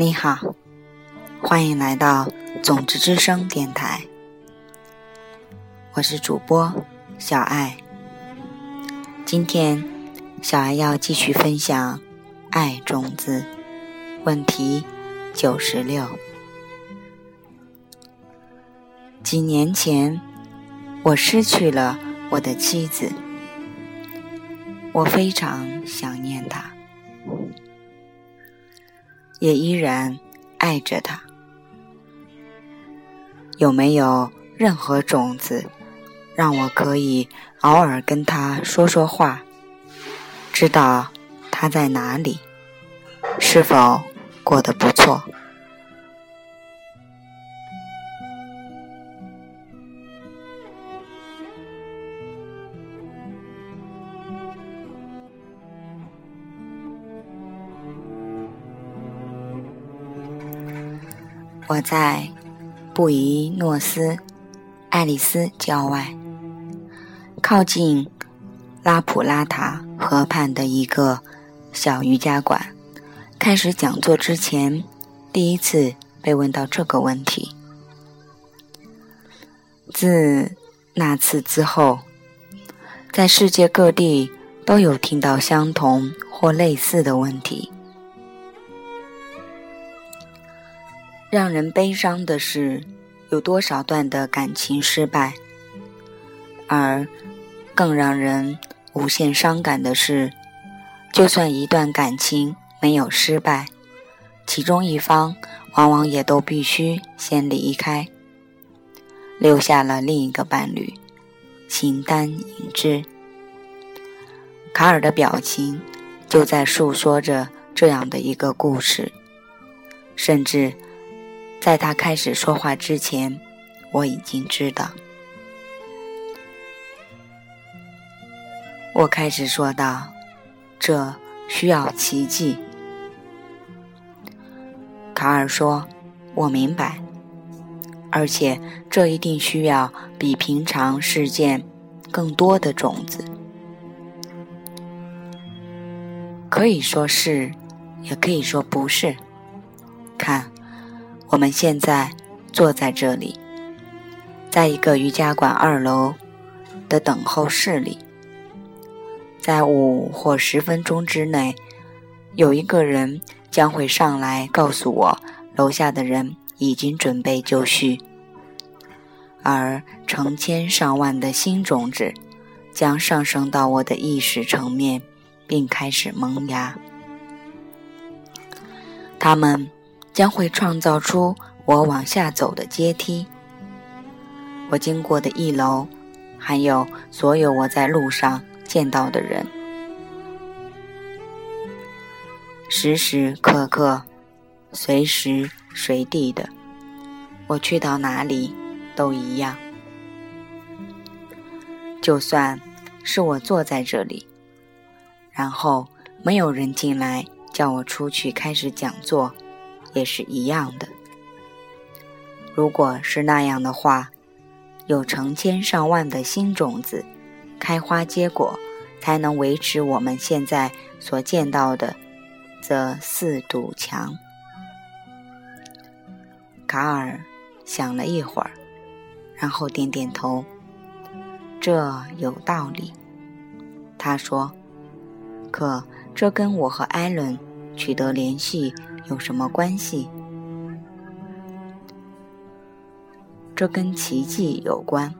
你好，欢迎来到种子之声电台，我是主播小爱。今天小爱要继续分享《爱种子》问题九十六。几年前，我失去了我的妻子，我非常想念她。也依然爱着他。有没有任何种子，让我可以偶尔跟他说说话，知道他在哪里，是否过得不错？我在布宜诺斯艾利斯郊外，靠近拉普拉塔河畔的一个小瑜伽馆，开始讲座之前，第一次被问到这个问题。自那次之后，在世界各地都有听到相同或类似的问题。让人悲伤的是，有多少段的感情失败；而更让人无限伤感的是，就算一段感情没有失败，其中一方往往也都必须先离开，留下了另一个伴侣，形单影只。卡尔的表情就在诉说着这样的一个故事，甚至。在他开始说话之前，我已经知道。我开始说道：“这需要奇迹。”卡尔说：“我明白，而且这一定需要比平常事件更多的种子。可以说是，也可以说不是。看。”我们现在坐在这里，在一个瑜伽馆二楼的等候室里，在五或十分钟之内，有一个人将会上来告诉我，楼下的人已经准备就绪，而成千上万的新种子将上升到我的意识层面，并开始萌芽，他们。将会创造出我往下走的阶梯，我经过的一楼，还有所有我在路上见到的人，时时刻刻、随时随地的，我去到哪里都一样。就算是我坐在这里，然后没有人进来叫我出去开始讲座。也是一样的。如果是那样的话，有成千上万的新种子开花结果，才能维持我们现在所见到的这四堵墙。卡尔想了一会儿，然后点点头。这有道理，他说。可这跟我和艾伦取得联系。有什么关系？这跟奇迹有关。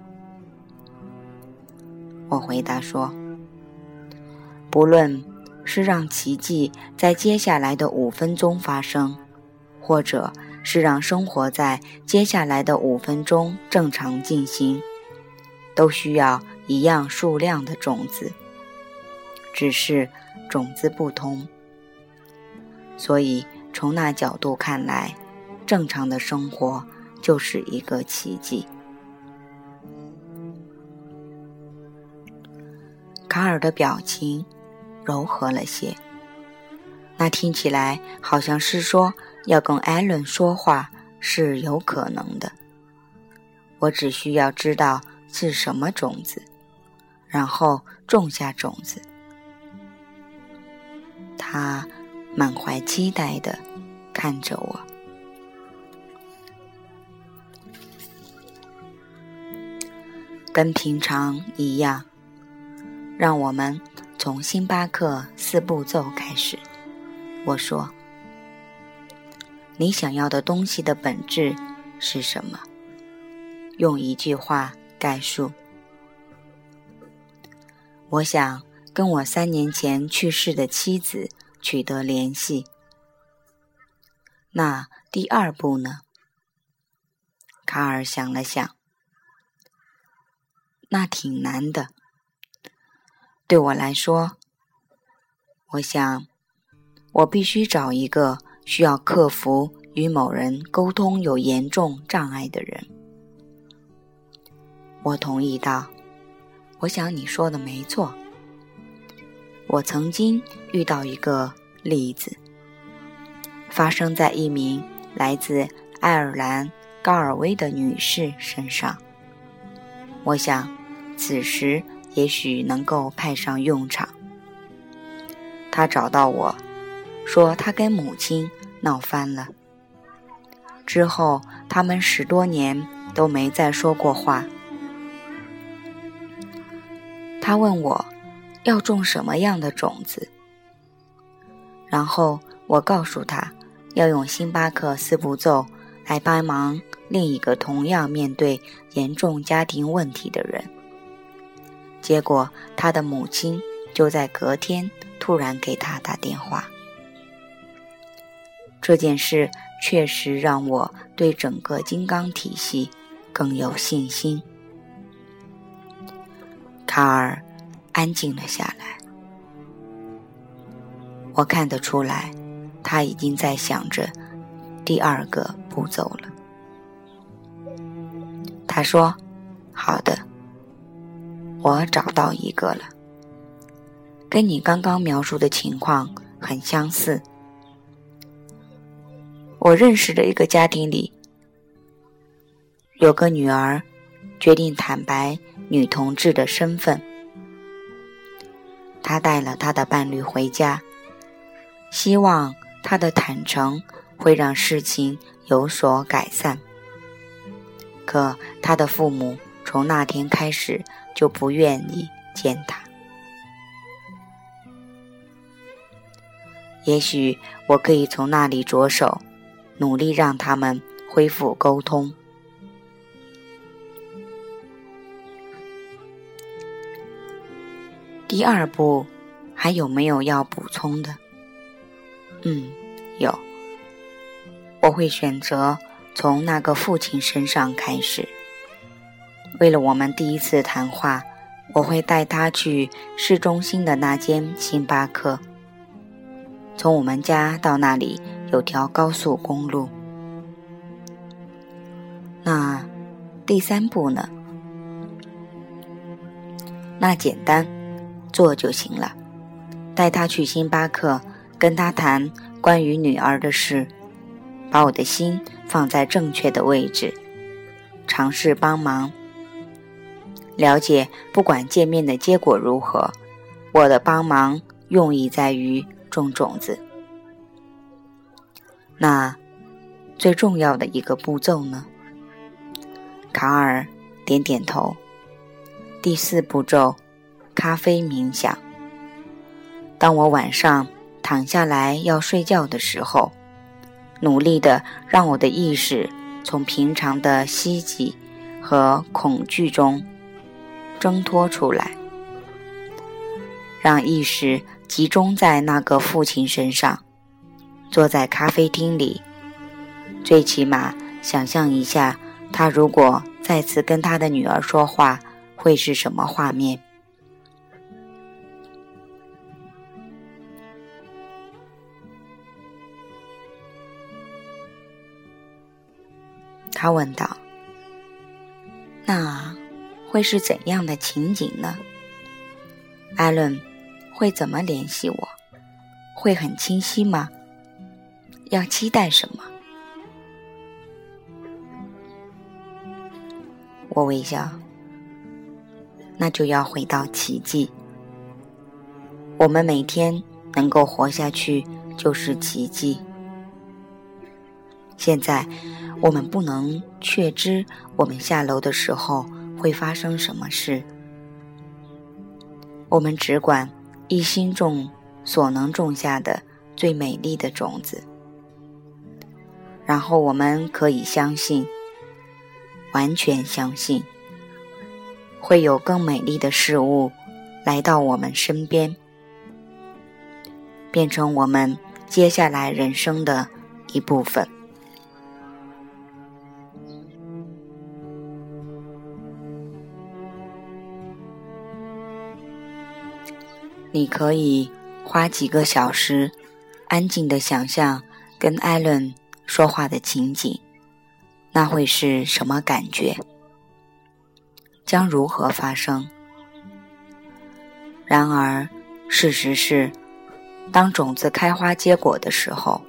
我回答说：“不论是让奇迹在接下来的五分钟发生，或者是让生活在接下来的五分钟正常进行，都需要一样数量的种子，只是种子不同。所以。”从那角度看来，正常的生活就是一个奇迹。卡尔的表情柔和了些，那听起来好像是说要跟艾伦说话是有可能的。我只需要知道是什么种子，然后种下种子。他。满怀期待的看着我。跟平常一样，让我们从星巴克四步骤开始。我说：“你想要的东西的本质是什么？”用一句话概述：我想跟我三年前去世的妻子取得联系。那第二步呢？卡尔想了想。那挺难的，对我来说，我想，我必须找一个需要克服与某人沟通有严重障碍的人。我同意道：“我想你说的没错。我曾经遇到一个例子，发生在一名来自爱尔兰高尔威的女士身上。我想。”此时也许能够派上用场。他找到我，说他跟母亲闹翻了。之后他们十多年都没再说过话。他问我要种什么样的种子，然后我告诉他要用星巴克四步骤来帮忙另一个同样面对严重家庭问题的人。结果，他的母亲就在隔天突然给他打电话。这件事确实让我对整个金刚体系更有信心。卡尔安静了下来，我看得出来，他已经在想着第二个步骤了。他说：“好的。”我找到一个了，跟你刚刚描述的情况很相似。我认识的一个家庭里，有个女儿决定坦白女同志的身份，他带了他的伴侣回家，希望他的坦诚会让事情有所改善。可他的父母从那天开始。就不愿意见他。也许我可以从那里着手，努力让他们恢复沟通。第二步，还有没有要补充的？嗯，有。我会选择从那个父亲身上开始。为了我们第一次谈话，我会带他去市中心的那间星巴克。从我们家到那里有条高速公路。那第三步呢？那简单，做就行了。带他去星巴克，跟他谈关于女儿的事，把我的心放在正确的位置，尝试帮忙。了解，不管见面的结果如何，我的帮忙用意在于种种子。那最重要的一个步骤呢？卡尔点点头。第四步骤，咖啡冥想。当我晚上躺下来要睡觉的时候，努力的让我的意识从平常的希冀和恐惧中。挣脱出来，让意识集中在那个父亲身上。坐在咖啡厅里，最起码想象一下，他如果再次跟他的女儿说话，会是什么画面？他问道：“那？”会是怎样的情景呢？艾伦会怎么联系我？会很清晰吗？要期待什么？我微笑。那就要回到奇迹。我们每天能够活下去就是奇迹。现在，我们不能确知我们下楼的时候会发生什么事，我们只管一心种所能种下的最美丽的种子，然后我们可以相信，完全相信，会有更美丽的事物来到我们身边。变成我们接下来人生的一部分。你可以花几个小时，安静的想象跟艾伦说话的情景，那会是什么感觉？将如何发生？然而，事实是。当种子开花结果的时候，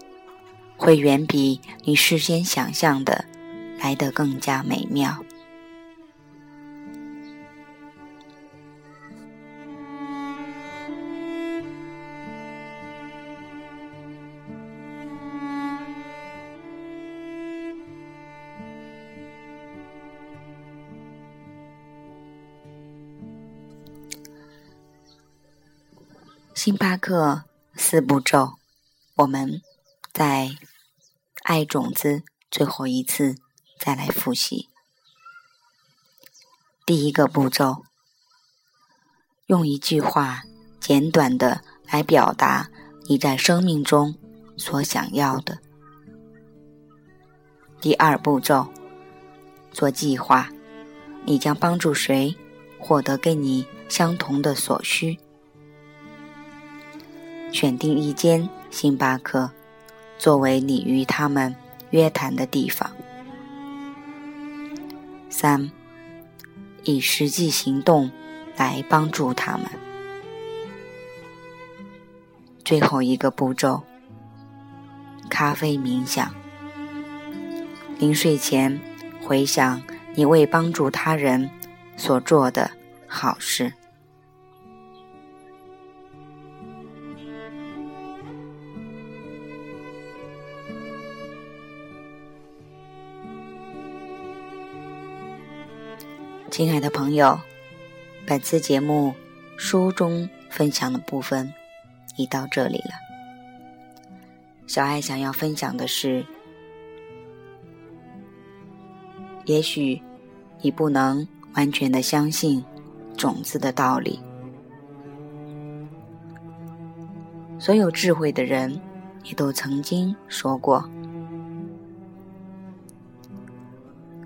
会远比你事先想象的来得更加美妙。星巴克。四步骤，我们在爱种子最后一次再来复习。第一个步骤，用一句话简短的来表达你在生命中所想要的。第二步骤，做计划，你将帮助谁获得跟你相同的所需。选定一间星巴克，作为你与他们约谈的地方。三，以实际行动来帮助他们。最后一个步骤，咖啡冥想。临睡前回想你为帮助他人所做的好事。亲爱的朋友，本次节目书中分享的部分已到这里了。小爱想要分享的是，也许你不能完全的相信种子的道理。所有智慧的人也都曾经说过，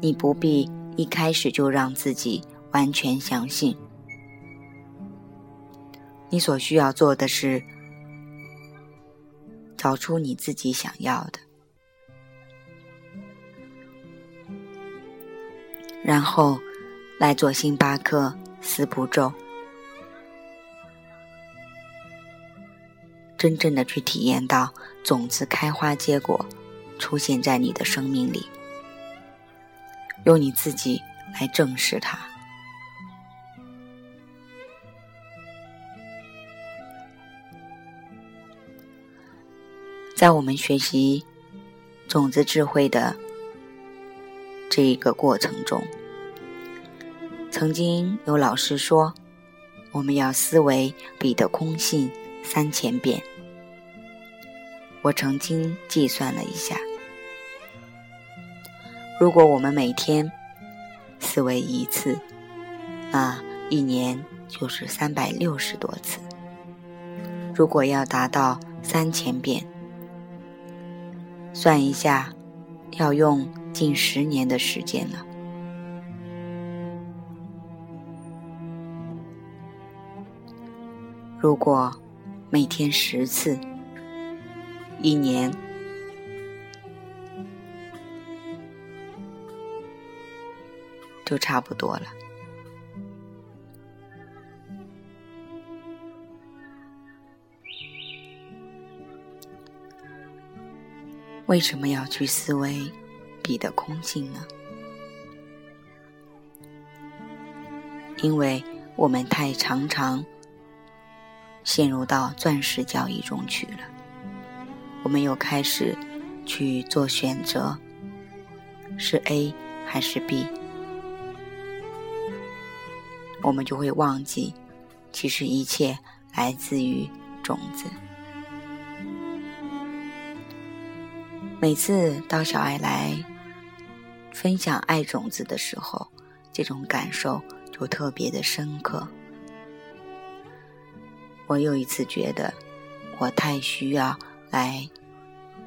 你不必。一开始就让自己完全相信，你所需要做的是找出你自己想要的，然后来做星巴克四步骤，真正的去体验到种子开花结果，出现在你的生命里。用你自己来证实它。在我们学习种子智慧的这一个过程中，曾经有老师说，我们要思维彼得空性三千遍。我曾经计算了一下。如果我们每天思维一次，那一年就是三百六十多次。如果要达到三千遍，算一下，要用近十年的时间了。如果每天十次，一年。就差不多了。为什么要去思维彼的空性呢？因为我们太常常陷入到钻石交易中去了。我们又开始去做选择，是 A 还是 B，我们就会忘记，其实一切来自于种子。每次当小爱来分享爱种子的时候，这种感受就特别的深刻。我又一次觉得，我太需要来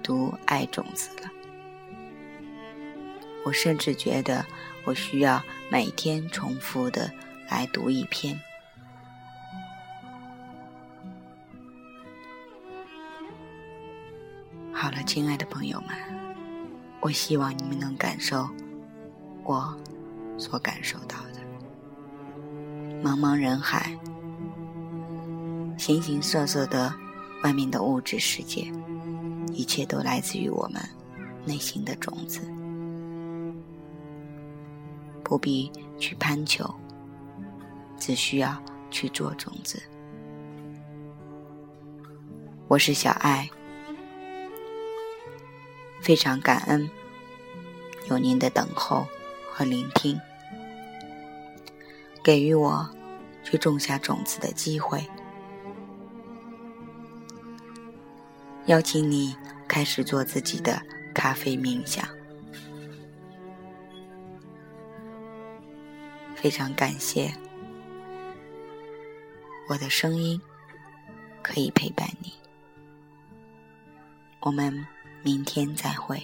读爱种子了。我甚至觉得，我需要每天重复的来读一篇。好了，亲爱的朋友们，我希望你们能感受我所感受到的。茫茫人海，形形色色的外面的物质世界，一切都来自于我们内心的种子，不必去攀求，只需要去做种子。我是小爱。非常感恩有您的等候和聆听，给予我去种下种子的机会。邀请你开始做自己的咖啡冥想。非常感谢我的声音可以陪伴你。我们。明天再会。